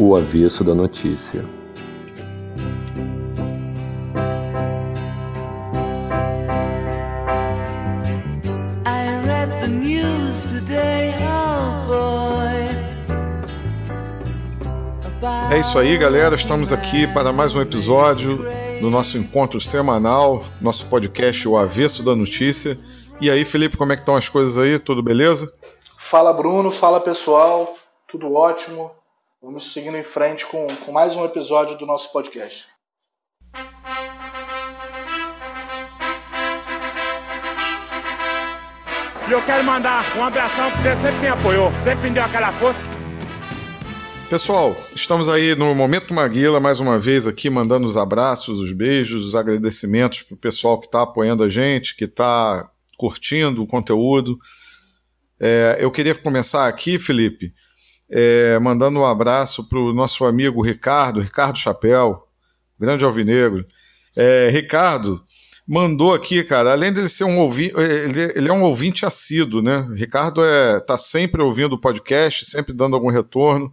O avesso da notícia. É isso aí, galera. Estamos aqui para mais um episódio do nosso encontro semanal, nosso podcast O Avesso da Notícia. E aí, Felipe, como é que estão as coisas aí? Tudo beleza? Fala, Bruno. Fala, pessoal. Tudo ótimo. Vamos seguindo em frente com, com mais um episódio do nosso podcast. E eu quero mandar um abração porque você sempre me apoiou, sempre me deu aquela força. Pessoal, estamos aí no Momento Maguila, mais uma vez aqui, mandando os abraços, os beijos, os agradecimentos para o pessoal que está apoiando a gente, que está curtindo o conteúdo. É, eu queria começar aqui, Felipe, é, mandando um abraço para o nosso amigo Ricardo, Ricardo Chapéu, grande alvinegro. É, Ricardo mandou aqui, cara, além de ele ser um ouvinte, ele, ele, é um ouvinte assíduo, né? Ricardo é, tá sempre ouvindo o podcast, sempre dando algum retorno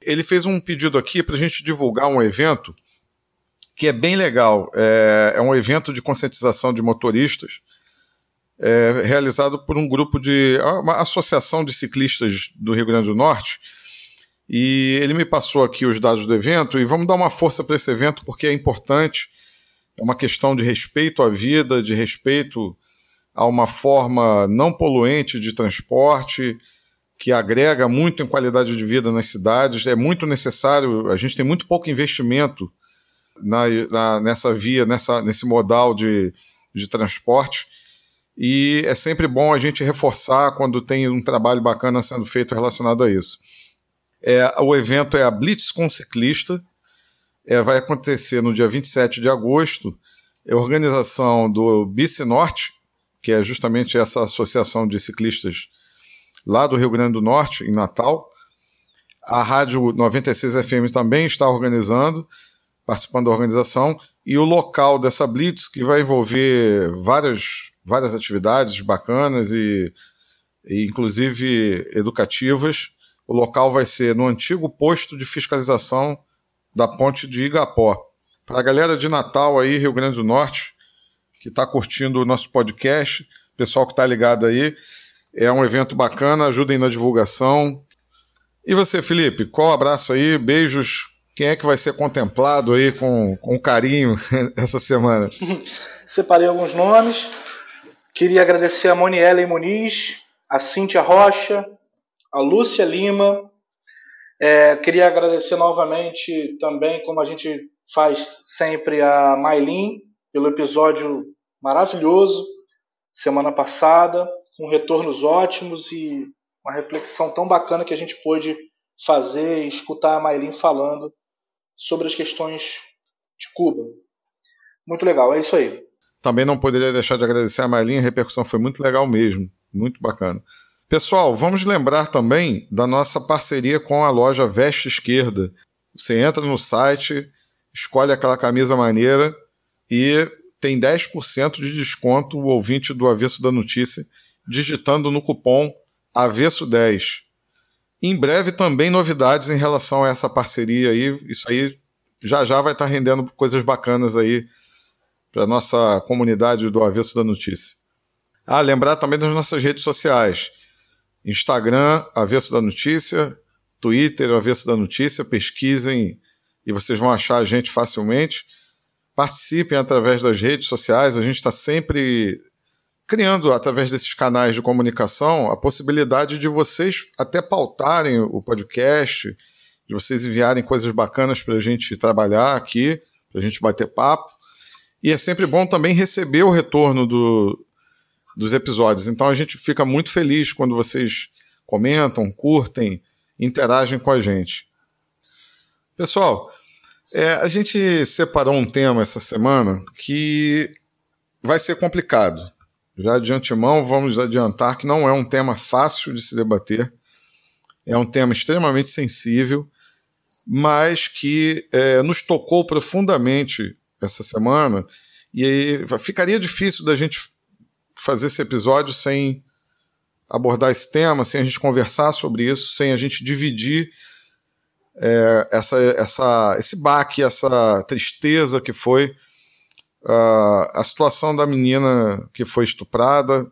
ele fez um pedido aqui para a gente divulgar um evento que é bem legal. É, é um evento de conscientização de motoristas é, realizado por um grupo de. uma associação de ciclistas do Rio Grande do Norte. E ele me passou aqui os dados do evento e vamos dar uma força para esse evento porque é importante. É uma questão de respeito à vida, de respeito a uma forma não poluente de transporte que agrega muito em qualidade de vida nas cidades. É muito necessário, a gente tem muito pouco investimento na, na, nessa via, nessa, nesse modal de, de transporte. E é sempre bom a gente reforçar quando tem um trabalho bacana sendo feito relacionado a isso. É, o evento é a Blitz com Ciclista, é, vai acontecer no dia 27 de agosto. É organização do Bici Norte, que é justamente essa associação de ciclistas lá do Rio Grande do Norte, em Natal. A Rádio 96 FM também está organizando, participando da organização, e o local dessa Blitz, que vai envolver várias, várias atividades bacanas e, e inclusive educativas. O local vai ser no antigo posto de fiscalização da ponte de Igapó. Para a galera de Natal aí, Rio Grande do Norte, que está curtindo o nosso podcast, pessoal que está ligado aí, é um evento bacana, ajudem na divulgação. E você, Felipe, qual abraço aí? Beijos. Quem é que vai ser contemplado aí com, com carinho essa semana? Separei alguns nomes. Queria agradecer a Moniela Muniz, a Cíntia Rocha, a Lúcia Lima. É, queria agradecer novamente também, como a gente faz sempre, a Mailin pelo episódio maravilhoso semana passada com retornos ótimos e uma reflexão tão bacana que a gente pôde fazer e escutar a Maylin falando sobre as questões de Cuba. Muito legal, é isso aí. Também não poderia deixar de agradecer a Maylin, a repercussão foi muito legal mesmo, muito bacana. Pessoal, vamos lembrar também da nossa parceria com a loja Veste Esquerda. Você entra no site, escolhe aquela camisa maneira e tem 10% de desconto o ouvinte do Avesso da Notícia digitando no cupom Avesso10. Em breve também novidades em relação a essa parceria aí. Isso aí já já vai estar rendendo coisas bacanas aí para nossa comunidade do Avesso da Notícia. Ah, lembrar também das nossas redes sociais. Instagram, Avesso da Notícia, Twitter, Avesso da Notícia, pesquisem e vocês vão achar a gente facilmente. Participem através das redes sociais, a gente está sempre criando, através desses canais de comunicação, a possibilidade de vocês até pautarem o podcast, de vocês enviarem coisas bacanas para a gente trabalhar aqui, para a gente bater papo. E é sempre bom também receber o retorno do, dos episódios. Então a gente fica muito feliz quando vocês comentam, curtem, interagem com a gente. Pessoal, é, a gente separou um tema essa semana que vai ser complicado. Já de antemão, vamos adiantar que não é um tema fácil de se debater, é um tema extremamente sensível, mas que é, nos tocou profundamente essa semana, e aí ficaria difícil da gente fazer esse episódio sem abordar esse tema, sem a gente conversar sobre isso, sem a gente dividir é, essa, essa, esse baque, essa tristeza que foi uh, a situação da menina que foi estuprada.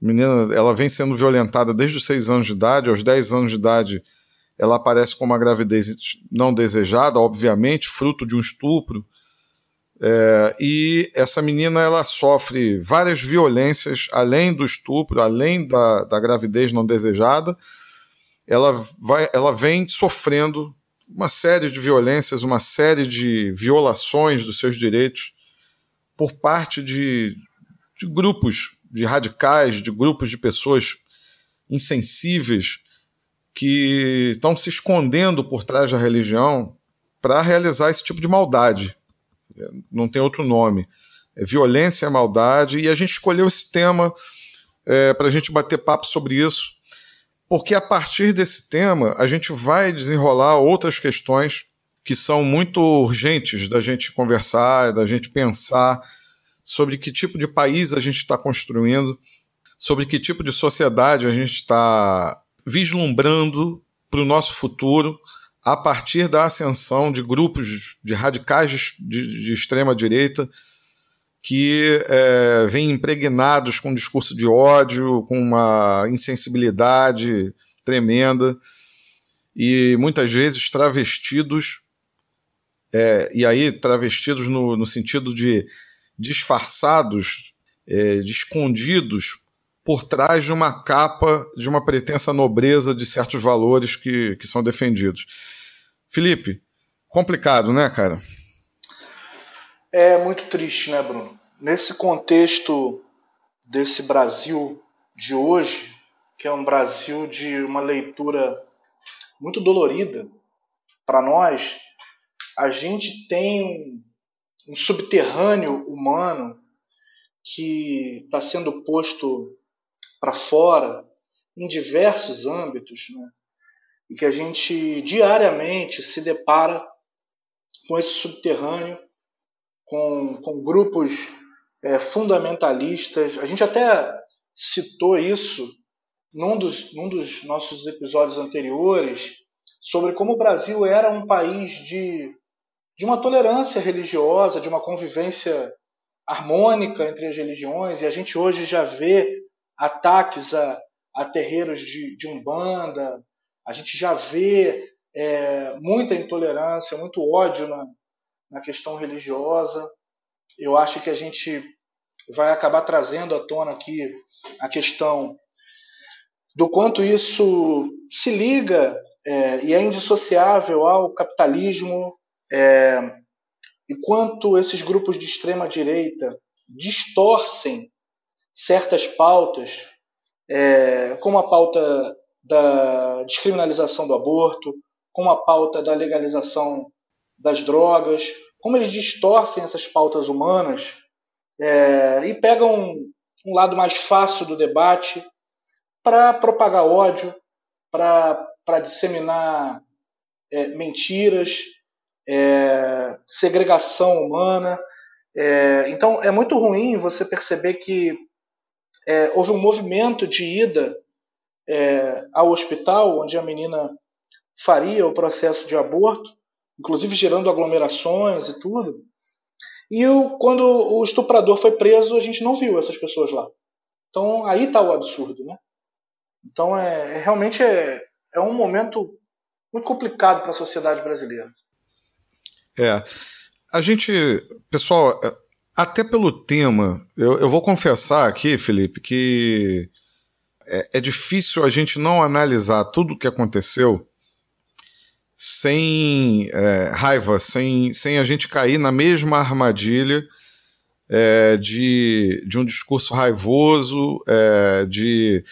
Menina, ela vem sendo violentada desde os 6 anos de idade, aos 10 anos de idade ela aparece com uma gravidez não desejada, obviamente, fruto de um estupro. É, e essa menina ela sofre várias violências, além do estupro, além da, da gravidez não desejada. Ela, vai, ela vem sofrendo uma série de violências, uma série de violações dos seus direitos por parte de, de grupos de radicais, de grupos de pessoas insensíveis que estão se escondendo por trás da religião para realizar esse tipo de maldade. Não tem outro nome. É violência, é maldade, e a gente escolheu esse tema é, para a gente bater papo sobre isso, porque a partir desse tema a gente vai desenrolar outras questões que são muito urgentes da gente conversar, da gente pensar sobre que tipo de país a gente está construindo, sobre que tipo de sociedade a gente está vislumbrando para o nosso futuro a partir da ascensão de grupos de radicais de, de extrema direita que é, vêm impregnados com um discurso de ódio, com uma insensibilidade tremenda e muitas vezes travestidos, é, e aí travestidos no, no sentido de disfarçados, é, de escondidos por trás de uma capa de uma pretensa nobreza de certos valores que, que são defendidos. Felipe, complicado, né, cara? É muito triste, né, Bruno? Nesse contexto desse Brasil de hoje, que é um Brasil de uma leitura muito dolorida para nós, a gente tem um, um subterrâneo humano que está sendo posto para fora, em diversos âmbitos, né? e que a gente diariamente se depara com esse subterrâneo, com, com grupos é, fundamentalistas. A gente até citou isso num dos, num dos nossos episódios anteriores, sobre como o Brasil era um país de, de uma tolerância religiosa, de uma convivência harmônica entre as religiões, e a gente hoje já vê ataques a, a terreiros de, de Umbanda, a gente já vê é, muita intolerância, muito ódio na, na questão religiosa. Eu acho que a gente vai acabar trazendo à tona aqui a questão do quanto isso se liga é, e é indissociável ao capitalismo é, e quanto esses grupos de extrema direita distorcem certas pautas, é, como a pauta da descriminalização do aborto, como a pauta da legalização das drogas, como eles distorcem essas pautas humanas é, e pegam um lado mais fácil do debate para propagar ódio, para disseminar é, mentiras, é, segregação humana. É, então é muito ruim você perceber que é, houve um movimento de ida é, ao hospital, onde a menina faria o processo de aborto, inclusive gerando aglomerações e tudo. E quando o estuprador foi preso, a gente não viu essas pessoas lá. Então aí está o absurdo, né? Então é, é realmente é, é um momento muito complicado para a sociedade brasileira. É. A gente, pessoal, até pelo tema, eu, eu vou confessar aqui, Felipe, que é, é, difícil a gente não analisar tudo o que aconteceu sem é, raiva, sem, sem a gente cair na mesma armadilha é, de, de um discurso raivoso, é, de,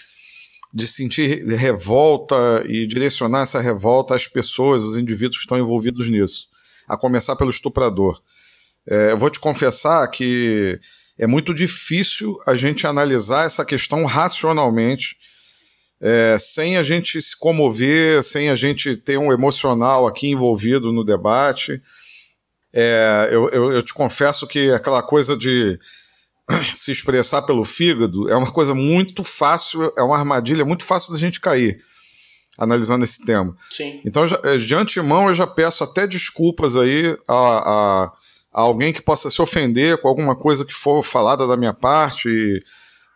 de sentir revolta e direcionar essa revolta às pessoas, os indivíduos que estão envolvidos nisso, a começar pelo estuprador. É, eu vou te confessar que é muito difícil a gente analisar essa questão racionalmente, é, sem a gente se comover, sem a gente ter um emocional aqui envolvido no debate. É, eu, eu, eu te confesso que aquela coisa de se expressar pelo fígado é uma coisa muito fácil, é uma armadilha muito fácil da gente cair. analisando esse tema. Sim. Então, já, eh, de antemão, eu já peço até desculpas aí a, a, alguém que possa se ofender com alguma coisa que for falada da minha parte,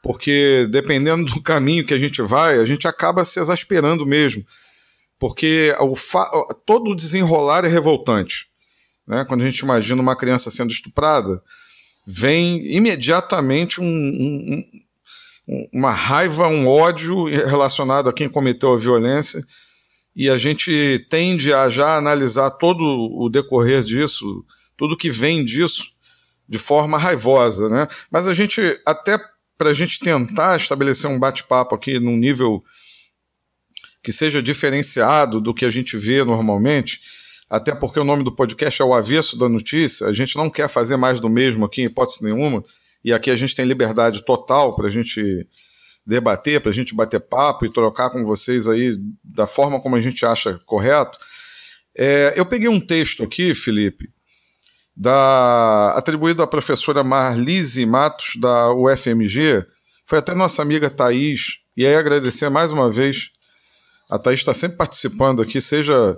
porque dependendo do caminho que a gente vai, a gente acaba se exasperando mesmo. Porque o todo o desenrolar é revoltante. Né? Quando a gente imagina uma criança sendo estuprada, vem imediatamente um, um, uma raiva, um ódio relacionado a quem cometeu a violência, e a gente tende a já analisar todo o decorrer disso, tudo que vem disso, de forma raivosa. Né? Mas a gente, até para a gente tentar estabelecer um bate-papo aqui num nível que seja diferenciado do que a gente vê normalmente, até porque o nome do podcast é o avesso da notícia, a gente não quer fazer mais do mesmo aqui, em hipótese nenhuma, e aqui a gente tem liberdade total para a gente debater, para a gente bater papo e trocar com vocês aí da forma como a gente acha correto. É, eu peguei um texto aqui, Felipe, da, atribuído à professora Marlise Matos, da UFMG, foi até nossa amiga Thaís, e aí agradecer mais uma vez, a Thaís está sempre participando aqui, seja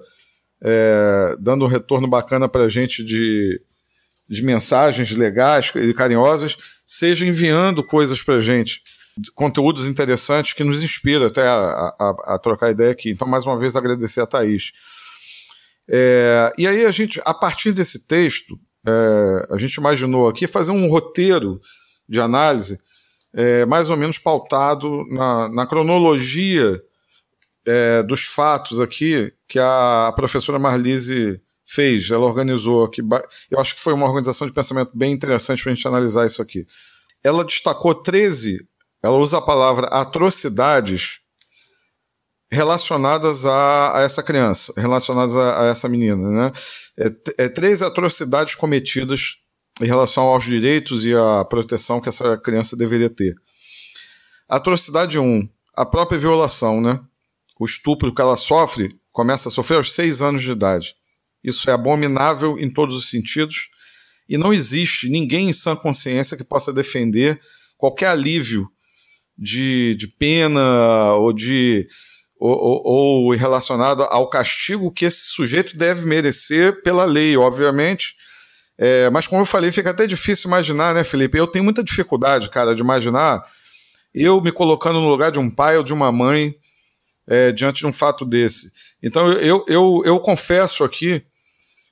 é, dando um retorno bacana para a gente de de mensagens legais e carinhosas, seja enviando coisas para a gente, conteúdos interessantes que nos inspira até a, a, a, trocar ideia aqui. Então, mais uma vez, agradecer a Thaís. É, e aí, a gente, a partir desse texto, é, a gente imaginou aqui fazer um roteiro de análise é, mais ou menos pautado na, na cronologia é, dos fatos aqui que a professora Marlise fez, ela organizou aqui. Eu acho que foi uma organização de pensamento bem interessante para a gente analisar isso aqui. Ela destacou 13, ela usa a palavra atrocidades relacionadas a, a essa criança, relacionadas a, a essa menina. Né? É, é, três atrocidades cometidas em relação aos direitos e à proteção que essa criança deveria ter. Atrocidade 1, um, a própria violação, né? O estupro que ela sofre começa a sofrer aos seis anos de idade. Isso é abominável em todos os sentidos e não existe ninguém em sã consciência que possa defender qualquer alívio de, de pena ou de ou, ou, relacionado ao castigo que esse sujeito deve merecer pela lei, obviamente. É, mas como eu falei, fica até difícil imaginar, né, Felipe? Eu tenho muita dificuldade, cara, de imaginar eu me colocando no lugar de um pai ou de uma mãe é, diante de um fato desse. Então eu, eu, eu confesso aqui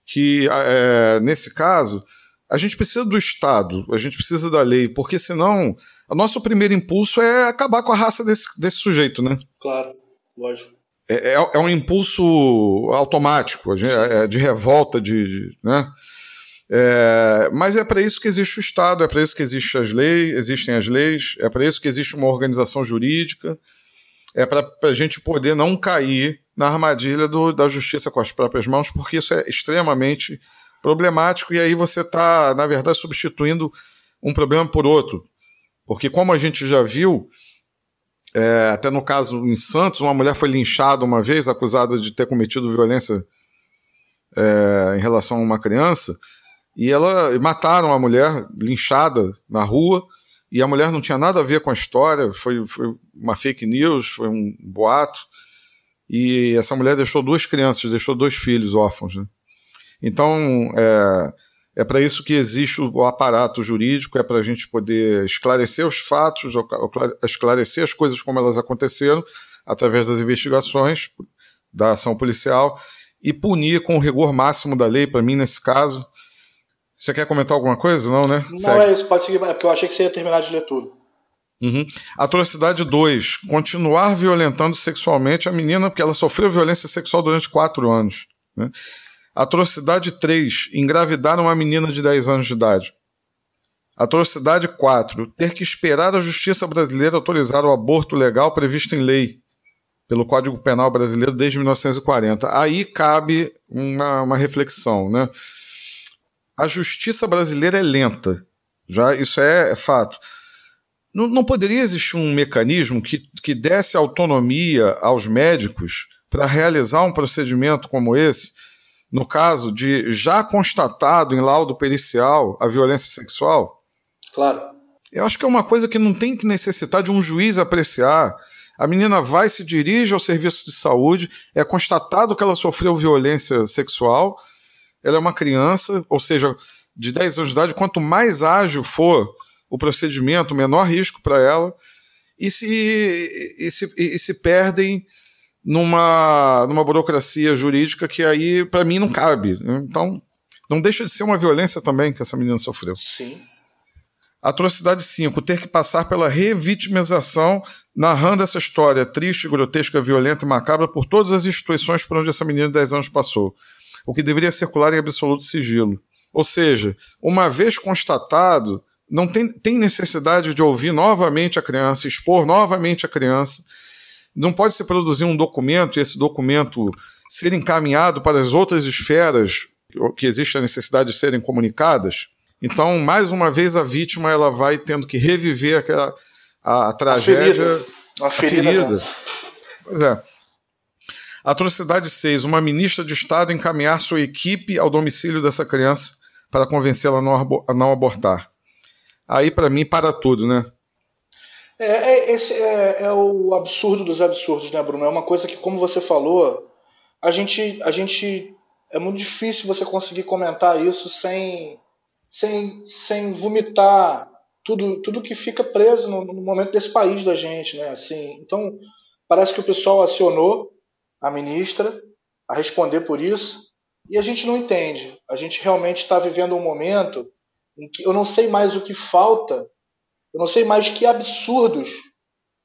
que, é, nesse caso, a gente precisa do Estado, a gente precisa da lei, porque senão o nosso primeiro impulso é acabar com a raça desse, desse sujeito, né? Claro, lógico. É, é, é um impulso automático, é, de revolta, de, de né? É, mas é para isso que existe o Estado, é para isso que existem as leis, existem as leis, é para isso que existe uma organização jurídica, é para a gente poder não cair na armadilha do, da justiça com as próprias mãos, porque isso é extremamente problemático e aí você está, na verdade, substituindo um problema por outro. Porque, como a gente já viu, é, até no caso em Santos, uma mulher foi linchada uma vez, acusada de ter cometido violência é, em relação a uma criança, e ela mataram a mulher linchada na rua, e a mulher não tinha nada a ver com a história, foi, foi uma fake news, foi um boato. E essa mulher deixou duas crianças, deixou dois filhos órfãos. Né? Então, é, é para isso que existe o aparato jurídico, é para a gente poder esclarecer os fatos, esclarecer as coisas como elas aconteceram, através das investigações, da ação policial, e punir com o rigor máximo da lei, para mim, nesse caso. Você quer comentar alguma coisa? Não, né? Não, Segue. é isso, pode seguir, é porque eu achei que você ia terminar de ler tudo. Uhum. Atrocidade 2. Continuar violentando sexualmente a menina porque ela sofreu violência sexual durante 4 anos. Né? Atrocidade 3. Engravidar uma menina de 10 anos de idade. Atrocidade 4. Ter que esperar a justiça brasileira autorizar o aborto legal previsto em lei pelo Código Penal brasileiro desde 1940. Aí cabe uma, uma reflexão. Né? A justiça brasileira é lenta. Já isso é, é fato não, não poderia existir um mecanismo que, que desse autonomia aos médicos para realizar um procedimento como esse, no caso de já constatado em laudo pericial a violência sexual? Claro. Eu acho que é uma coisa que não tem que necessitar de um juiz apreciar. A menina vai, se dirige ao serviço de saúde, é constatado que ela sofreu violência sexual, ela é uma criança, ou seja, de 10 anos de idade, quanto mais ágil for o procedimento, menor risco para ela, e se, e se, e se perdem numa, numa burocracia jurídica que aí, para mim, não cabe. Então, não deixa de ser uma violência também que essa menina sofreu. Sim. Atrocidade 5. Ter que passar pela revitimização, narrando essa história triste, grotesca, violenta e macabra por todas as instituições por onde essa menina de 10 anos passou. O que deveria circular em absoluto sigilo. Ou seja, uma vez constatado, não tem, tem necessidade de ouvir novamente a criança, expor novamente a criança. Não pode se produzir um documento e esse documento ser encaminhado para as outras esferas que existe a necessidade de serem comunicadas então, mais uma vez, a vítima ela vai tendo que reviver aquela, a, a tragédia. A ferida. A ferida. Pois é. Atrocidade 6. Uma ministra de Estado encaminhar sua equipe ao domicílio dessa criança para convencê-la a não abortar. Aí, para mim, para tudo, né? É, é, esse é, é, o absurdo dos absurdos, né, Bruno? É uma coisa que, como você falou, a gente, a gente é muito difícil você conseguir comentar isso sem sem, sem vomitar tudo, tudo que fica preso no, no, momento desse país da gente, né? Assim, então parece que o pessoal acionou a ministra a responder por isso e a gente não entende. A gente realmente está vivendo um momento em que eu não sei mais o que falta, eu não sei mais que absurdos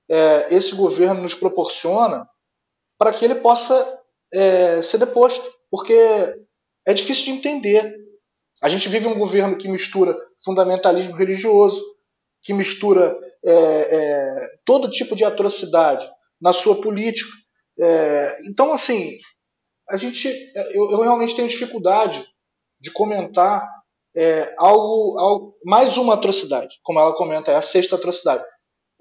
é, esse governo nos proporciona para que ele possa é, ser deposto, porque é difícil de entender. A gente vive um governo que mistura fundamentalismo religioso, que mistura é, é, todo tipo de atrocidade na sua política. É, então, assim, a gente, eu, eu, realmente tenho dificuldade de comentar é, algo, algo, mais uma atrocidade, como ela comenta, é a sexta atrocidade.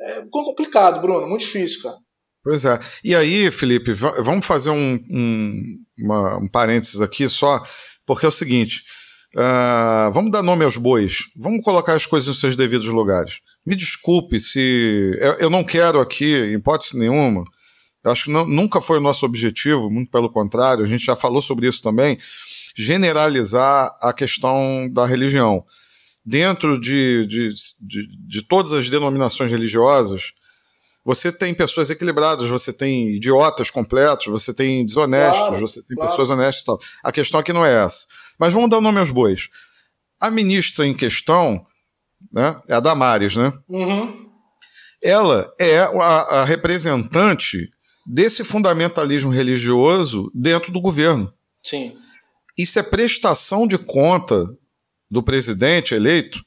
É complicado, Bruno, muito difícil, cara. Pois é. E aí, Felipe, vamos fazer um, um, uma, um parênteses aqui só, porque é o seguinte. Uh, vamos dar nome aos bois. Vamos colocar as coisas nos seus devidos lugares. Me desculpe se. Eu, eu não quero aqui, em hipótese nenhuma. Acho que não, nunca foi o nosso objetivo, muito pelo contrário, a gente já falou sobre isso também. Generalizar a questão da religião. Dentro de, de, de, de todas as denominações religiosas, você tem pessoas equilibradas, você tem idiotas completos, você tem desonestos, claro, você tem claro. pessoas honestas e tal. A questão aqui não é essa. Mas vamos dar nome aos bois. A ministra em questão né, é a Damares, né? Uhum. Ela é a, a representante desse fundamentalismo religioso dentro do governo. Sim. Isso é prestação de conta do presidente eleito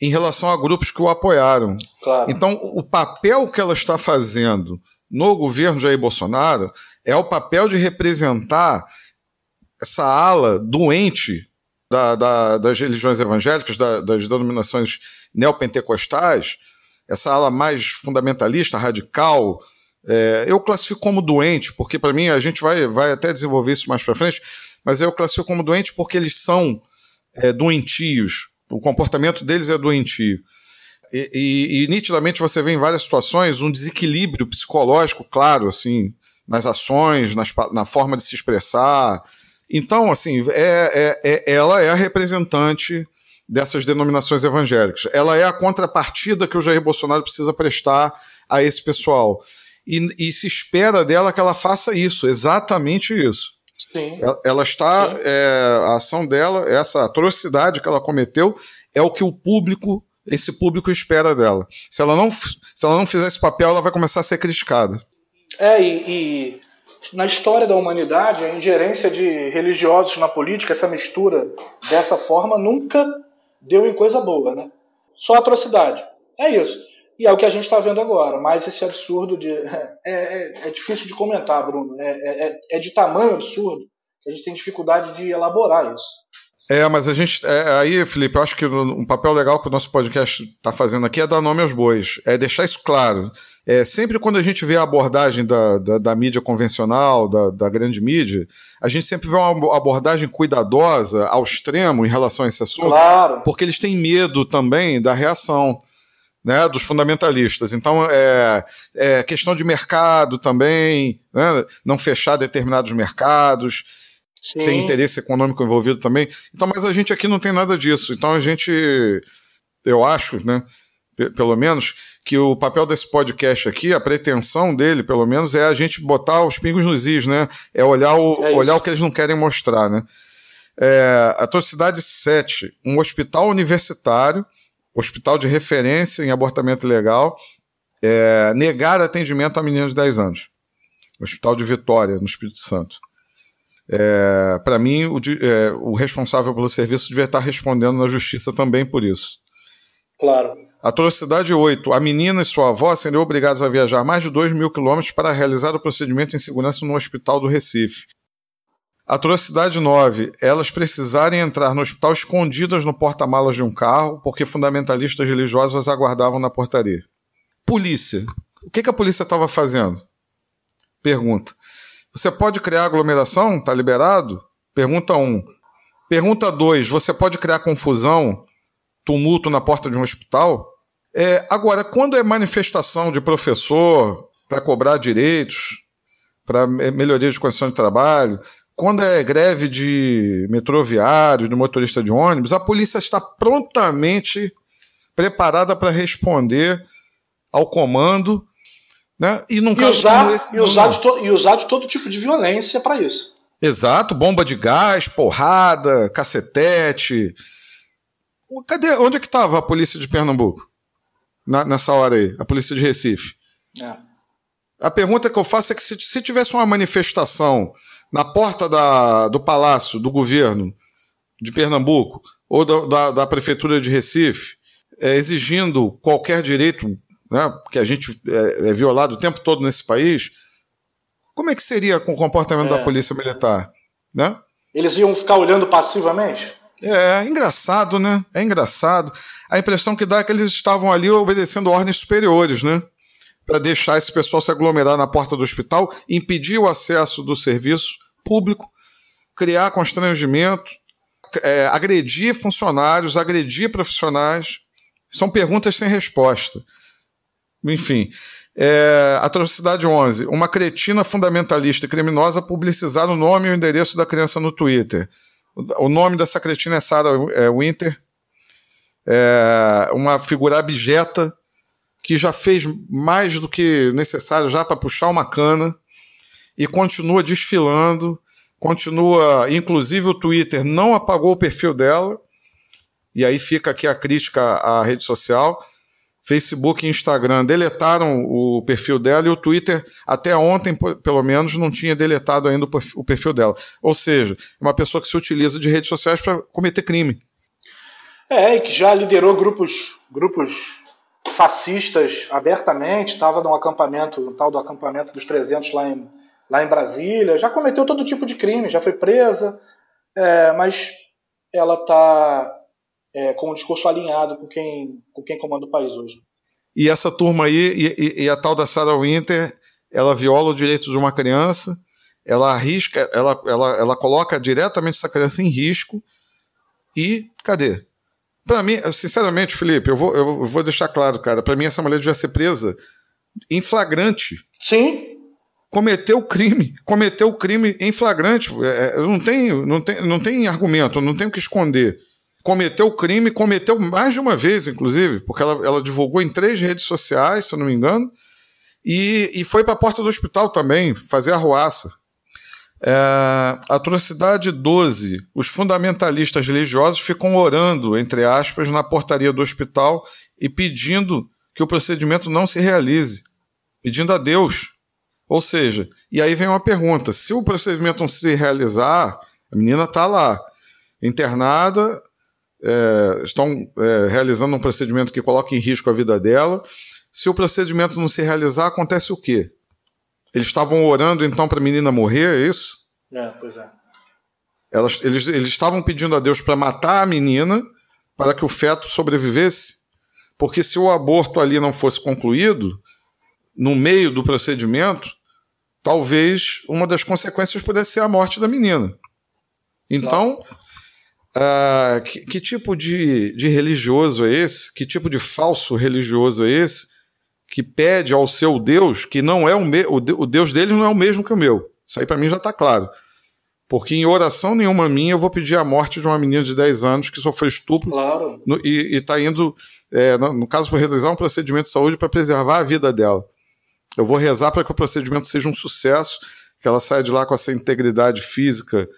em relação a grupos que o apoiaram. Claro. Então, o papel que ela está fazendo no governo Jair Bolsonaro é o papel de representar essa ala doente da, da, das religiões evangélicas, da, das denominações neopentecostais, essa ala mais fundamentalista, radical, é, eu classifico como doente, porque para mim a gente vai, vai até desenvolver isso mais para frente, mas eu classifico como doente porque eles são é, doentios, o comportamento deles é doentio. E, e, e, nitidamente você vê em várias situações um desequilíbrio psicológico, claro, assim, nas ações, nas, na forma de se expressar, então, assim, é, é, é, ela é a representante dessas denominações evangélicas. Ela é a contrapartida que o Jair Bolsonaro precisa prestar a esse pessoal. E, e se espera dela que ela faça isso, exatamente isso. Sim. Ela, ela está, é, a ação dela, essa atrocidade que ela cometeu, é o que o público, esse público espera dela. Se ela não, se ela não fizer esse papel, ela vai começar a ser criticada. É, e, e na história da humanidade, a ingerência de religiosos na política, essa mistura dessa forma, nunca deu em coisa boa, né? Só atrocidade. É isso. E é o que a gente está vendo agora. Mas esse absurdo de. É, é, é difícil de comentar, Bruno. É, é, é, é de tamanho absurdo que a gente tem dificuldade de elaborar isso. É, mas a gente. É, aí, Felipe, eu acho que um papel legal que o nosso podcast está fazendo aqui é dar nome aos bois. É deixar isso claro. É, sempre quando a gente vê a abordagem da, da, da mídia convencional, da, da, grande mídia, a gente sempre vê uma abordagem cuidadosa, ao extremo, em relação a esse assunto. Claro. Porque eles têm medo também da reação. Né, dos fundamentalistas. Então, é, é questão de mercado também, né, não fechar determinados mercados, Sim. tem interesse econômico envolvido também. Então, mas a gente aqui não tem nada disso. Então, a gente, eu acho, né, pelo menos, que o papel desse podcast aqui, a pretensão dele, pelo menos, é a gente botar os pingos nos is, né? É olhar o, é olhar o que eles não querem mostrar, né? É, Atrocidade 7, um hospital universitário hospital de referência em abortamento legal, é, negar atendimento a meninos de 10 anos. Hospital de Vitória, no Espírito Santo. É, Para mim, o, é, o, responsável pelo serviço devia estar respondendo na justiça também por isso. Claro. Atrocidade 8. A menina e sua avó seriam obrigados a viajar mais de 2 mil quilômetros para realizar o procedimento em segurança no hospital do Recife. Atrocidade 9. Elas precisarem entrar no hospital escondidas no porta-malas de um carro porque fundamentalistas religiosos aguardavam na portaria. Polícia. O que, que a polícia estava fazendo? Pergunta. Você pode criar aglomeração? Está liberado? Pergunta 1. Um. Pergunta 2. Você pode criar confusão, tumulto na porta de um hospital? É, agora, quando é manifestação de professor para cobrar direitos, para melhoria de condição de trabalho, quando é greve de metroviários, de motorista de ônibus, a polícia está prontamente preparada para responder ao comando. Né? E, num e, caso usar, esse, e, usar de to, e usar de todo tipo de violência para isso. Exato, bomba de gás, porrada, cacetete. Cadê? Onde é que estava a polícia de Pernambuco? Na, nessa hora aí, a polícia de Recife. É. A pergunta que eu faço é que se, se tivesse uma manifestação na porta da, do palácio do governo de Pernambuco ou da, da, da prefeitura de Recife, é, exigindo qualquer direito né, que a gente é, é, violado o tempo todo nesse país, como é que seria com o comportamento é. da polícia militar? Né? Eles iam ficar olhando passivamente? É, é engraçado, né? É engraçado. A impressão que dá é que eles estavam ali obedecendo ordens superiores, né? Para deixar esse pessoal se aglomerar na porta do hospital, impedir o acesso do serviço público, criar constrangimento, é, agredir funcionários, agredir profissionais. São perguntas sem resposta. Enfim, é, atrocidade 11. Uma cretina fundamentalista e criminosa publicizar o nome e o endereço da criança no Twitter. O nome dessa cretina é Sarah é, Winter, é, uma figura abjeta que já fez mais do que necessário já para puxar uma cana e continua desfilando, continua, inclusive o Twitter não apagou o perfil dela. E aí fica aqui a crítica à rede social. Facebook e Instagram deletaram o perfil dela e o Twitter, até ontem, pelo menos, não tinha deletado ainda o perfil dela. Ou seja, é uma pessoa que se utiliza de redes sociais para cometer crime. É, e que já liderou grupos, grupos fascistas abertamente, estava no acampamento, no tal do acampamento dos 300 lá em, lá em Brasília, já cometeu todo tipo de crime, já foi presa, é, mas ela está é, com o discurso alinhado com quem, com quem comanda o país hoje. E essa turma aí, e, e a tal da Sarah Winter, ela viola os direitos de uma criança, ela arrisca, ela, ela, ela coloca diretamente essa criança em risco e cadê? Para mim, sinceramente, Felipe, eu vou, eu vou deixar claro, cara. Para mim, essa mulher devia ser presa em flagrante. Sim. Cometeu crime, cometeu crime em flagrante. É, é não, tem, não, tem, não tem argumento, não tem o que esconder. Cometeu crime, cometeu mais de uma vez, inclusive, porque ela, ela divulgou em três redes sociais, se eu não me engano, e, e foi para a porta do hospital também fazer arruaça. É, atrocidade 12. Os fundamentalistas religiosos ficam orando, entre aspas, na portaria do hospital e pedindo que o procedimento não se realize, pedindo a Deus. Ou seja, e aí vem uma pergunta: se o procedimento não se realizar, a menina está lá, internada, é, estão é, realizando um procedimento que coloca em risco a vida dela. Se o procedimento não se realizar, acontece o quê? Eles estavam orando então para a menina morrer, é isso? É, pois é. Elas, eles, eles estavam pedindo a Deus para matar a menina para que o feto sobrevivesse. Porque se o aborto ali não fosse concluído, no meio do procedimento, talvez uma das consequências pudesse ser a morte da menina. Então, Uh, que, que, tipo de, de religioso é esse? Que tipo de falso religioso é esse que pede ao seu Deus que não é o meu, o Deus deles não é o mesmo que o meu? Isso aí para mim já está claro. Porque em oração nenhuma minha eu vou pedir a morte de uma menina de 10 anos que sofreu estupro claro. no, e está indo, é, no, no, caso, para realizar um procedimento de saúde para preservar a vida dela. Eu vou rezar para que o procedimento seja um sucesso, que ela saia de lá com essa integridade física,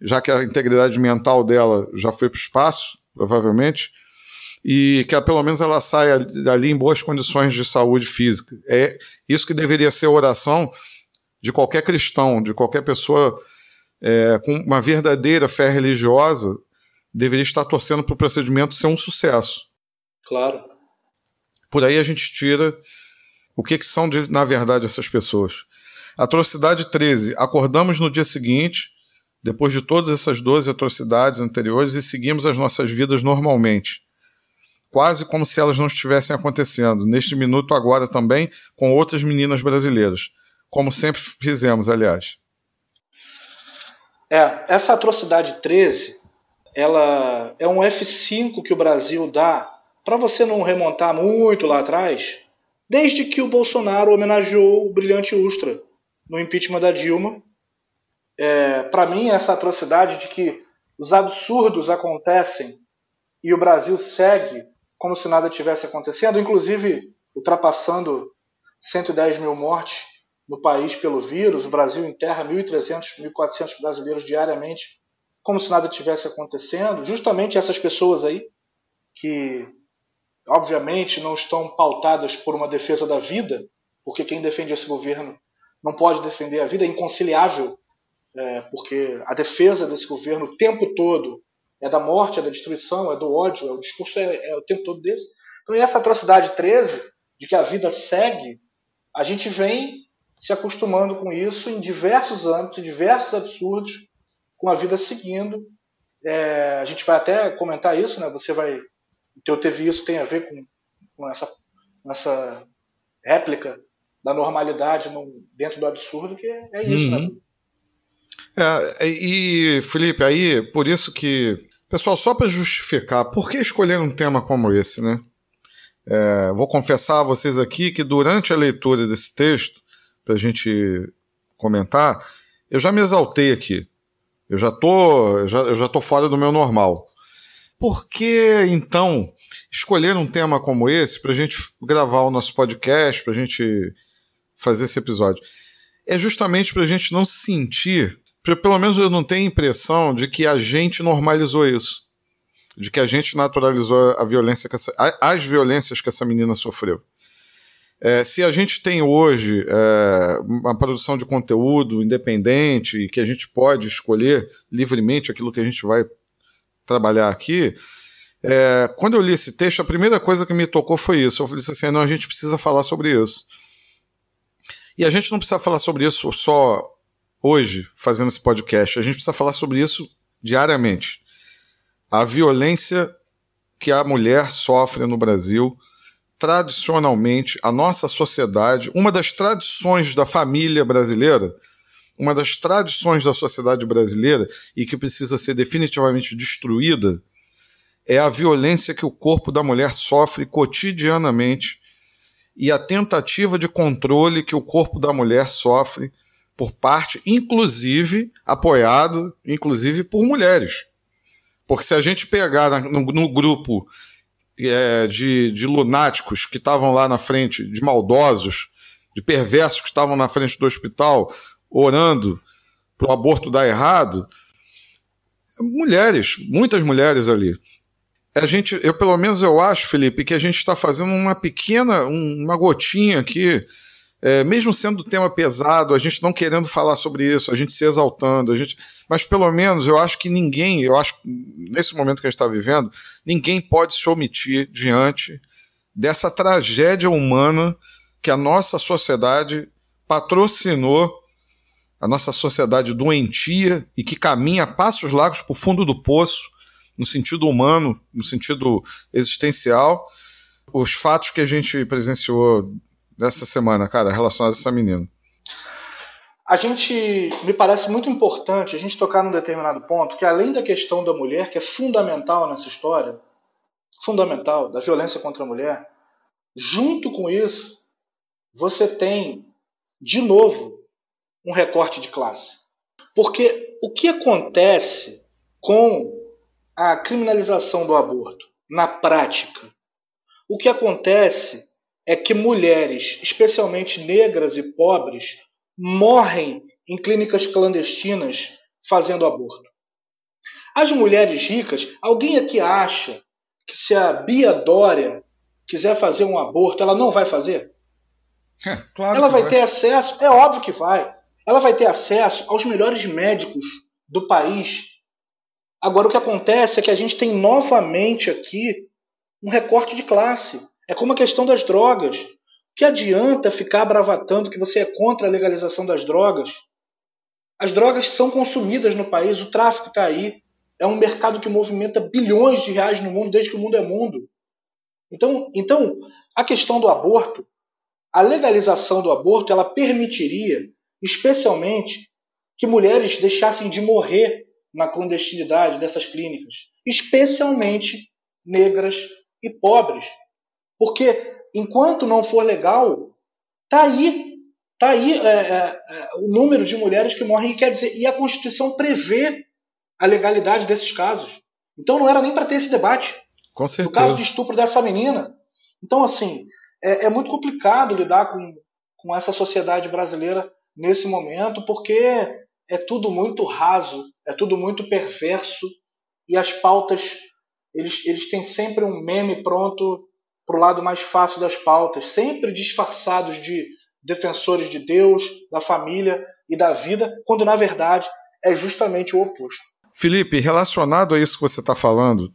já que a integridade mental dela já foi para o espaço, provavelmente, e que pelo menos ela saia dali em boas condições de saúde física. É isso que deveria ser a oração de qualquer cristão, de qualquer pessoa é, com uma verdadeira fé religiosa, deveria estar torcendo para o procedimento ser um sucesso. Claro. Por aí a gente tira o que, que são, de, na verdade, essas pessoas. Atrocidade 13. Acordamos no dia seguinte, depois de todas essas 12 atrocidades anteriores, e seguimos as nossas vidas normalmente. Quase como se elas não estivessem acontecendo, neste minuto agora também, com outras meninas brasileiras. Como sempre fizemos, aliás. É, essa atrocidade 13, ela é um F5 que o Brasil dá para você não remontar muito lá atrás, desde que o Bolsonaro homenageou o brilhante Ustra no impeachment da Dilma. É, para mim, essa atrocidade de que os absurdos acontecem e o Brasil segue como se nada tivesse acontecendo, inclusive ultrapassando 110 mil mortes no país pelo vírus. O Brasil enterra 1.300, 1.400 brasileiros diariamente, como se nada tivesse acontecendo. Justamente essas pessoas aí, que obviamente não estão pautadas por uma defesa da vida, porque quem defende esse governo não pode defender a vida, é inconciliável, é, porque a defesa desse governo o tempo todo é da morte, é da destruição, é do ódio, é o discurso é, é o tempo todo desse. Então, essa atrocidade 13, de que a vida segue, a gente vem se acostumando com isso em diversos âmbitos, em diversos absurdos, com a vida seguindo. É, a gente vai até comentar isso, né? Você vai. O teu teve isso tem a ver com, com, essa, essa réplica da normalidade no, dentro do absurdo, que é, é isso, né? uhum. né? É, e, Felipe, aí, por isso que. Pessoal, só para justificar, por que escolher um tema como esse, né? É, vou confessar a vocês aqui que durante a leitura desse texto, para a gente comentar, eu já me exaltei aqui. Eu já tô, já, eu já tô fora do meu normal. Por que então escolher um tema como esse para a gente gravar o nosso podcast, para a gente fazer esse episódio? É justamente para a gente não se sentir, pelo menos eu não tenho a impressão de que a gente normalizou isso, de que a gente naturalizou a violência, essa, as violências que essa menina sofreu. É, se a gente tem hoje é, uma produção de conteúdo independente e que a gente pode escolher livremente aquilo que a gente vai trabalhar aqui, é, quando eu li esse texto, a primeira coisa que me tocou foi isso. Eu falei assim: não, a gente precisa falar sobre isso. E a gente não precisa falar sobre isso só hoje, fazendo esse podcast, a gente precisa falar sobre isso diariamente. A violência que a mulher sofre no Brasil tradicionalmente, a nossa sociedade, uma das tradições da família brasileira, uma das tradições da sociedade brasileira e que precisa ser definitivamente destruída, é a violência que o corpo da mulher sofre cotidianamente e a tentativa de controle que o corpo da mulher sofre por parte, inclusive, apoiado, inclusive por mulheres. Porque se a gente pegar no, no grupo é, de, de lunáticos que estavam lá na frente, de maldosos, de perversos que estavam na frente do hospital orando para o aborto dar errado, mulheres, muitas mulheres ali. A gente, eu pelo menos eu acho, Felipe, que a gente está fazendo uma pequena, uma gotinha aqui é, mesmo sendo tema pesado, a gente não querendo falar sobre isso, a gente se exaltando, a gente, mas pelo menos eu acho que ninguém, eu acho nesse momento que a gente está vivendo, ninguém pode se omitir diante dessa tragédia humana que a nossa sociedade patrocinou, a nossa sociedade doentia e que caminha a passos largos para o fundo do poço, no sentido humano, no sentido existencial. Os fatos que a gente presenciou dessa semana, cara, relacionados a essa menina? a gente me parece muito importante a gente tocar num determinado ponto que além da questão da mulher, que é fundamental nessa história, fundamental da violência contra a mulher, junto com isso, você tem de novo um recorte de classe. Porque o que acontece com a criminalização do aborto na prática? O que acontece é que mulheres, especialmente negras e pobres, morrem em clínicas clandestinas fazendo aborto. As mulheres ricas, alguém aqui acha que se a Bia Dória quiser fazer um aborto, ela não vai fazer? É, claro ela vai, vai ter acesso, é óbvio que vai. Ela vai ter acesso aos melhores médicos do país. Agora o que acontece é que a gente tem novamente aqui um recorte de classe. É como a questão das drogas. Que adianta ficar bravatando que você é contra a legalização das drogas? As drogas são consumidas no país, o tráfico está aí. É um mercado que movimenta bilhões de reais no mundo desde que o mundo é mundo. Então, então a questão do aborto a legalização do aborto ela permitiria, especialmente, que mulheres deixassem de morrer na clandestinidade dessas clínicas, especialmente negras e pobres. Porque enquanto não for legal, tá aí, tá aí é, é, é, o número de mulheres que morrem. E quer dizer, e a Constituição prevê a legalidade desses casos. Então não era nem para ter esse debate. Com certeza. No caso de estupro dessa menina. Então assim, é, é muito complicado lidar com, com essa sociedade brasileira nesse momento, porque é tudo muito raso, é tudo muito perverso e as pautas eles, eles têm sempre um meme pronto para o lado mais fácil das pautas, sempre disfarçados de defensores de Deus, da família e da vida, quando na verdade é justamente o oposto. Felipe, relacionado a isso que você está falando,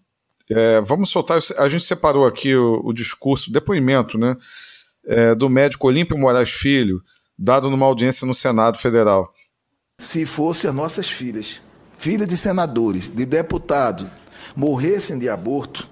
é, vamos soltar. A gente separou aqui o, o discurso, o depoimento, né, é, do médico Olímpio Moraes Filho, dado numa audiência no Senado Federal. Se fosse as nossas filhas, filhas de senadores, de deputados, morressem de aborto,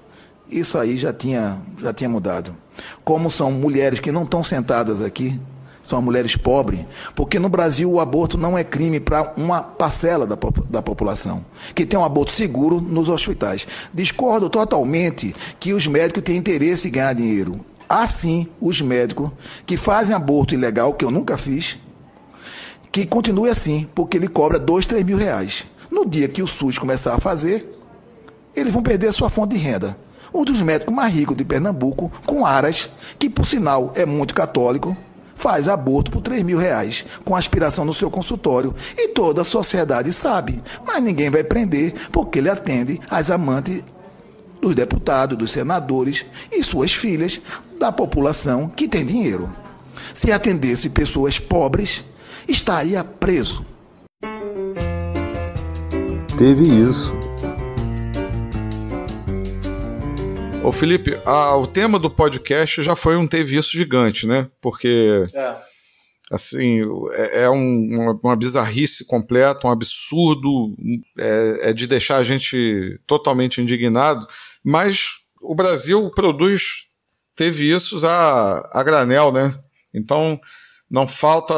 isso aí já tinha, já tinha mudado. Como são mulheres que não estão sentadas aqui, são mulheres pobres, porque no Brasil o aborto não é crime para uma parcela da, da população, que tem um aborto seguro nos hospitais. Discordo totalmente que os médicos têm interesse em ganhar dinheiro. Há sim os médicos que fazem aborto ilegal, que eu nunca fiz, que continue assim, porque ele cobra dois, três mil reais. No dia que o SUS começar a fazer, eles vão perder a sua fonte de renda. Um dos médicos mais ricos de Pernambuco, com Aras, que por sinal é muito católico, faz aborto por 3 mil reais, com aspiração no seu consultório. E toda a sociedade sabe, mas ninguém vai prender, porque ele atende as amantes dos deputados, dos senadores e suas filhas, da população que tem dinheiro. Se atendesse pessoas pobres, estaria preso. Teve isso Ô Felipe, a, o tema do podcast já foi um teve isso gigante, né? Porque é. assim é, é um, uma, uma, bizarrice completa, um absurdo, é, é, de deixar a gente totalmente indignado. Mas o Brasil produz teve isso a, a granel, né? Então não falta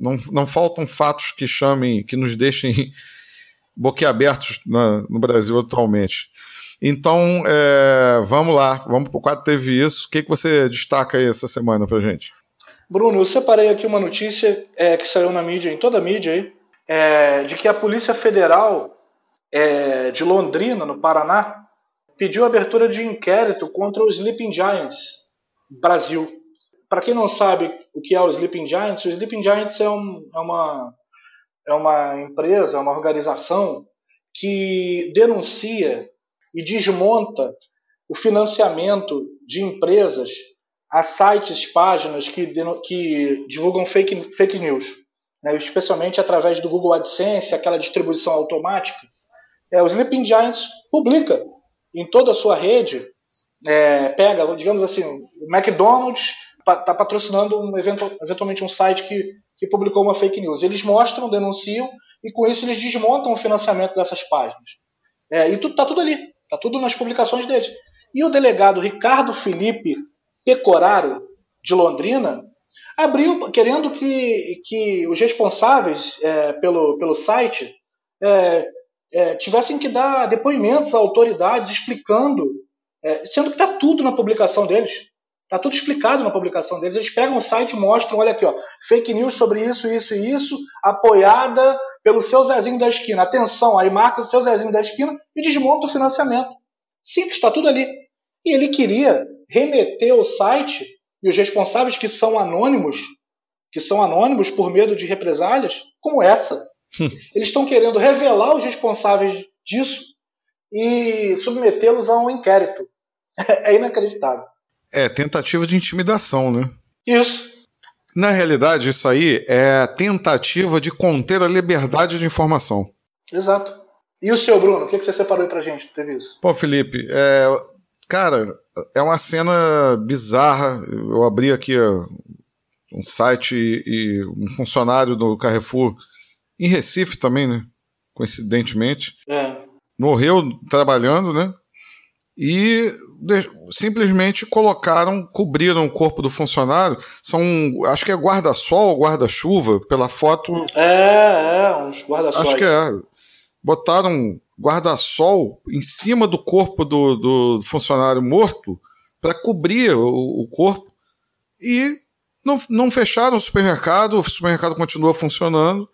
não, não faltam fatos que chamem, que nos deixem boquiabertos na, no Brasil atualmente. Então, é, vamos lá, vamos para o quadro Teve Isso. O que, que você destaca aí essa semana para gente? Bruno, eu separei aqui uma notícia é, que saiu na mídia, em toda a mídia aí, é, de que a Polícia Federal é, de Londrina, no Paraná, pediu abertura de inquérito contra os Sleeping Giants Brasil. Para quem não sabe o que é o Sleeping Giants, o Sleeping Giants é, um, é, uma, é uma empresa, uma organização que denuncia e desmonta o financiamento de empresas a sites, páginas que, que divulgam fake, fake news, né? especialmente através do Google AdSense, aquela distribuição automática. É, o Sleeping Giants publica em toda a sua rede, é, pega, digamos assim, o McDonald's está patrocinando um, eventualmente um site que, que publicou uma fake news. Eles mostram, denunciam e com isso eles desmontam o financiamento dessas páginas. É, e está tudo ali. Está tudo nas publicações deles. E o delegado Ricardo Felipe Pecoraro, de Londrina, abriu querendo que, que os responsáveis é, pelo, pelo site é, é, tivessem que dar depoimentos a autoridades explicando, é, sendo que está tudo na publicação deles. Está tudo explicado na publicação deles. Eles pegam o site e mostram, olha aqui, ó, fake news sobre isso, isso e isso, apoiada pelo seu Zezinho da esquina. Atenção, aí marca o seu Zezinho da esquina e desmonta o financiamento. Simples, está tudo ali. E ele queria remeter o site e os responsáveis que são anônimos, que são anônimos por medo de represálias, como essa. Eles estão querendo revelar os responsáveis disso e submetê-los a um inquérito. É inacreditável. É tentativa de intimidação, né? Isso. Na realidade, isso aí é tentativa de conter a liberdade de informação. Exato. E o seu, Bruno? O que, você separou aí pra gente? Teve isso? Pô, Felipe, é, cara, é uma cena bizarra. Eu abri aqui um site e um funcionário do Carrefour, em Recife também, né? Coincidentemente. É. Morreu trabalhando, né? E simplesmente colocaram, cobriram o corpo do funcionário. São, acho que é guarda-sol, guarda-chuva, pela foto. É, é, uns guarda-sol. Acho que é. Botaram guarda-sol em cima do corpo do, do funcionário morto para cobrir o, o, corpo e não, não fecharam o supermercado, o supermercado continua funcionando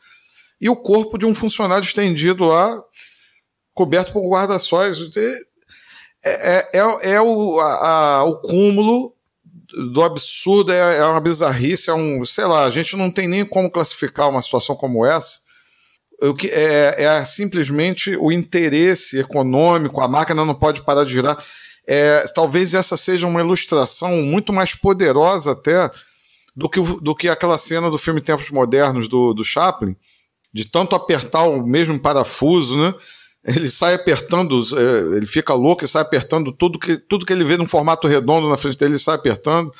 e o corpo de um funcionário estendido lá, coberto por guarda-sóis é, é, é o, a, a, o cúmulo do absurdo, é, é uma bizarrice, é um, sei lá, a gente não tem nem como classificar uma situação como essa. O que é, é simplesmente o interesse econômico, a máquina não pode parar de girar. É, talvez essa seja uma ilustração muito mais poderosa até do que, do que aquela cena do filme Tempos Modernos do, do Chaplin, de tanto apertar o mesmo parafuso, né? Ele sai apertando, é, ele fica louco e sai apertando tudo que, tudo que ele vê num formato redondo na frente dele, ele sai apertando.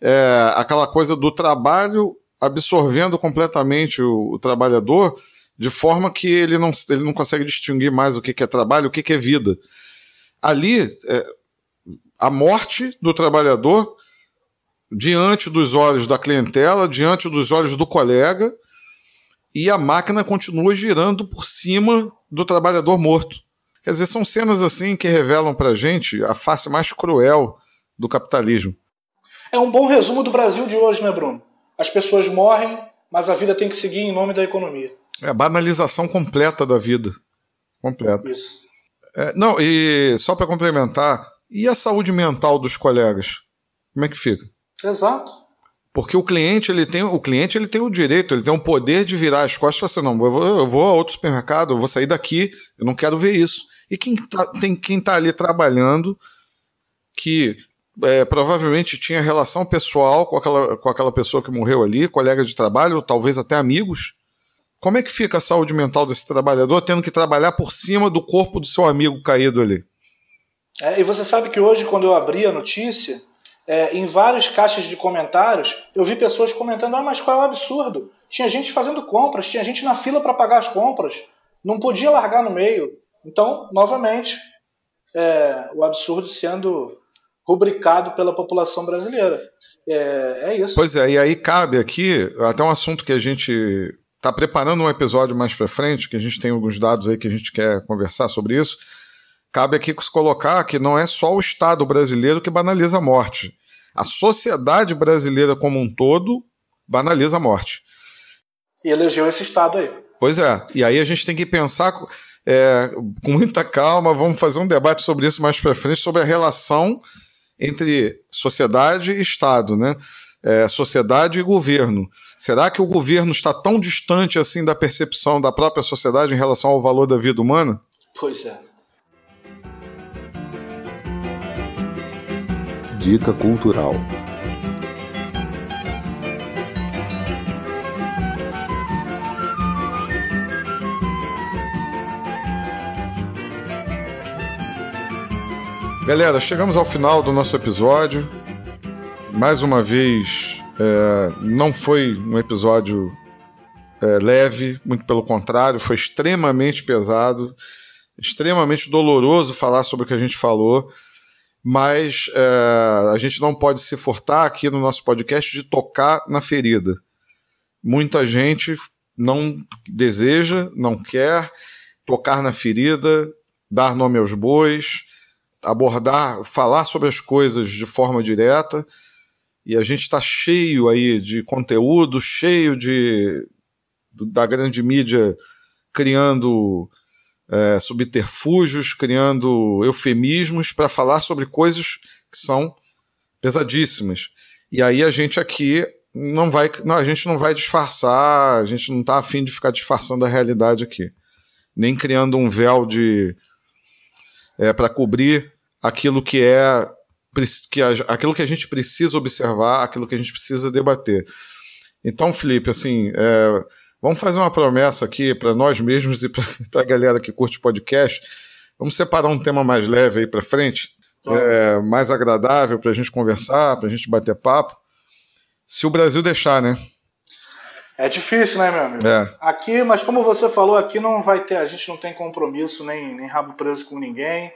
É, aquela coisa do trabalho absorvendo completamente o, o, trabalhador, de forma que ele não, ele não consegue distinguir mais o que, que é trabalho o que, que é vida. Ali, é, a morte do trabalhador diante dos olhos da clientela, diante dos olhos do colega, e a máquina continua girando por cima do trabalhador morto. Quer dizer, são cenas assim que revelam para gente a face mais cruel do capitalismo. É um bom resumo do Brasil de hoje, né, Bruno? As pessoas morrem, mas a vida tem que seguir em nome da economia. É a banalização completa da vida. Completa. Isso. É, não, e só para complementar, e a saúde mental dos colegas? Como é que fica? Exato. Porque o cliente ele tem o cliente ele tem o direito, ele tem o poder de virar as costas e falar assim, não, eu vou, eu vou a outro supermercado, eu vou sair daqui, eu não quero ver isso. E quem tá, tem quem está ali trabalhando que é, provavelmente tinha relação pessoal com aquela, com aquela pessoa que morreu ali, colega de trabalho, talvez até amigos. Como é que fica a saúde mental desse trabalhador tendo que trabalhar por cima do corpo do seu amigo caído ali? É, e você sabe que hoje, quando eu abri a notícia, é, em várias caixas de comentários, eu vi pessoas comentando: ah, mas qual é o absurdo? Tinha gente fazendo compras, tinha gente na fila para pagar as compras, não podia largar no meio. Então, novamente, é, o absurdo sendo rubricado pela população brasileira. É, é, isso. Pois é, e aí cabe aqui até um assunto que a gente está preparando um episódio mais para frente, que a gente tem alguns dados aí que a gente quer conversar sobre isso cabe aqui colocar que não é só o Estado brasileiro que banaliza a morte. A sociedade brasileira como um todo banaliza a morte. E elegeu esse Estado aí. Pois é. E aí a gente tem que pensar é, com muita calma, vamos fazer um debate sobre isso mais para frente, sobre a relação entre sociedade e Estado, né? É, sociedade e governo. Será que o governo está tão distante assim da percepção da própria sociedade em relação ao valor da vida humana? Pois é. Dica cultural. Galera, chegamos ao final do nosso episódio. Mais uma vez, é, não foi um episódio é, leve, muito pelo contrário, foi extremamente pesado, extremamente doloroso falar sobre o que a gente falou. Mas é, a gente não pode se furtar aqui no nosso podcast de tocar na ferida. Muita gente não deseja, não quer tocar na ferida, dar nome aos bois, abordar, falar sobre as coisas de forma direta. E a gente está cheio aí de conteúdo, cheio de da grande mídia criando é, subterfúgios, criando eufemismos para falar sobre coisas que são pesadíssimas. E aí a gente aqui não vai, não, a gente não vai disfarçar, a gente não está afim de ficar disfarçando a realidade aqui, nem criando um véu de é, para cobrir aquilo que é que a, aquilo que a gente precisa observar, aquilo que a gente precisa debater. Então, Felipe, assim, é, Vamos fazer uma promessa aqui para nós mesmos e para a galera que curte podcast. Vamos separar um tema mais leve aí para frente, é, mais agradável para a gente conversar, para a gente bater papo. Se o Brasil deixar, né? É difícil, né, meu amigo? É. Aqui, mas como você falou, aqui não vai ter, a gente não tem compromisso nem, nem rabo preso com ninguém.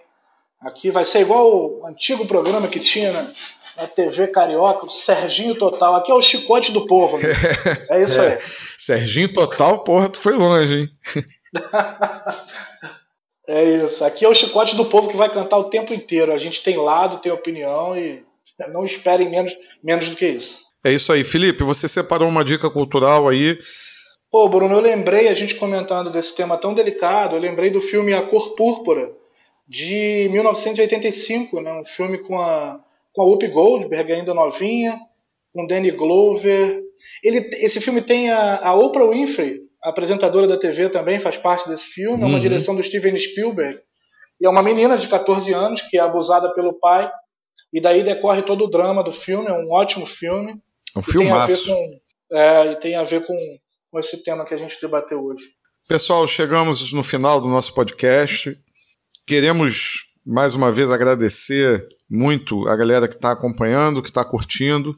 Aqui vai ser igual o antigo programa que tinha na, na TV Carioca, o Serginho Total. Aqui é o chicote do povo. Né? É isso é. aí. Serginho Total, porra, tu foi longe, hein? é isso. Aqui é o chicote do povo que vai cantar o tempo inteiro. A gente tem lado, tem opinião e não esperem menos, menos do que isso. É isso aí. Felipe, você separou uma dica cultural aí. Pô, Bruno, eu lembrei, a gente comentando desse tema tão delicado, eu lembrei do filme A Cor Púrpura, de 1985, né? um filme com a, com a Whoopi Goldberg ainda novinha, com Danny Glover. Ele, esse filme tem a, a Oprah Winfrey, a apresentadora da TV também faz parte desse filme, é uma uhum. direção do Steven Spielberg. E é uma menina de 14 anos que é abusada pelo pai, e daí decorre todo o drama do filme, é um ótimo filme. Um filmaço. É, e tem a ver com, com esse tema que a gente debateu hoje. Pessoal, chegamos no final do nosso podcast. Queremos mais uma vez agradecer muito a galera que está acompanhando, que está curtindo.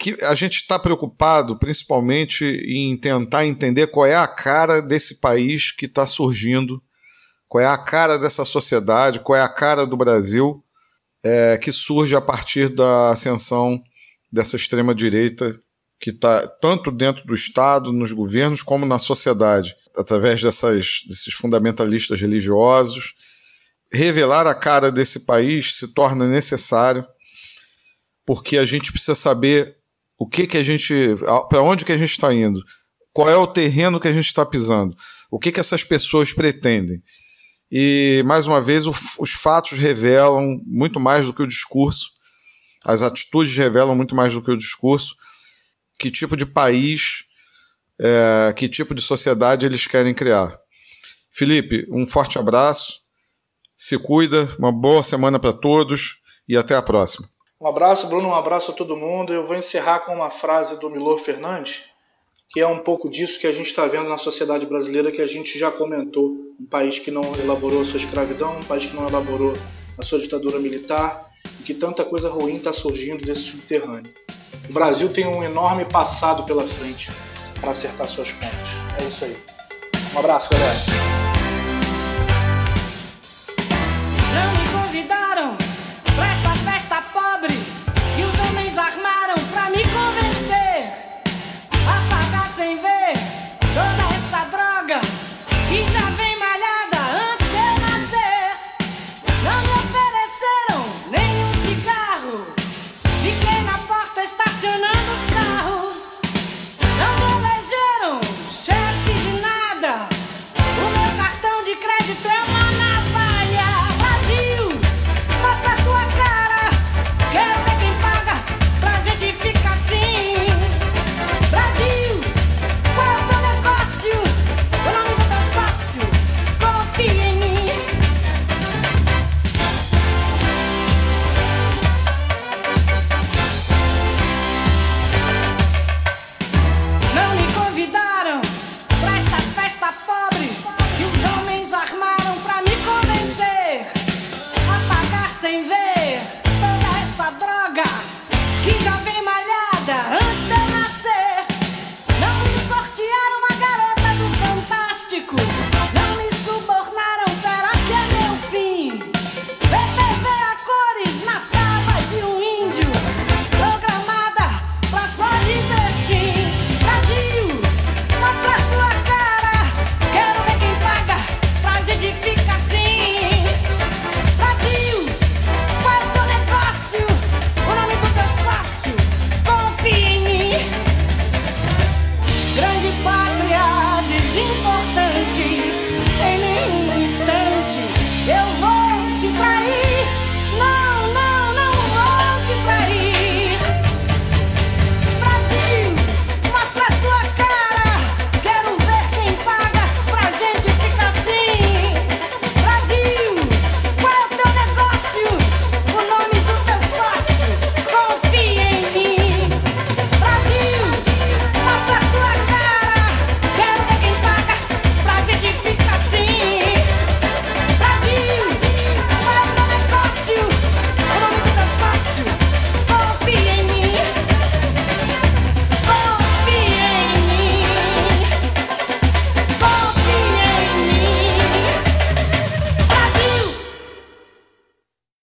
Que a gente está preocupado principalmente em tentar entender qual é a cara desse país que está surgindo, qual é a cara dessa sociedade, qual é a cara do Brasil é, que surge a partir da ascensão dessa extrema-direita que está tanto dentro do Estado, nos governos, como na sociedade, através dessas, desses fundamentalistas religiosos revelar a cara desse país se torna necessário, porque a gente precisa saber o que que a gente, para onde que a gente está indo, qual é o terreno que a gente está pisando, o que que essas pessoas pretendem. E mais uma vez o, os fatos revelam muito mais do que o discurso, as atitudes revelam muito mais do que o discurso, que tipo de país, é, que tipo de sociedade eles querem criar. Felipe, um forte abraço se cuida, uma boa semana para todos e até a próxima. Um abraço, Bruno, um abraço a todo mundo. Eu vou encerrar com uma frase do Milor Fernandes, que é um pouco disso que a gente está vendo na sociedade brasileira, que a gente já comentou. Um país que não elaborou a sua escravidão, um país que não elaborou a sua ditadura militar, e que tanta coisa ruim está surgindo desse subterrâneo. O Brasil tem um enorme passado pela frente para acertar suas contas. É isso aí. Um abraço, galera.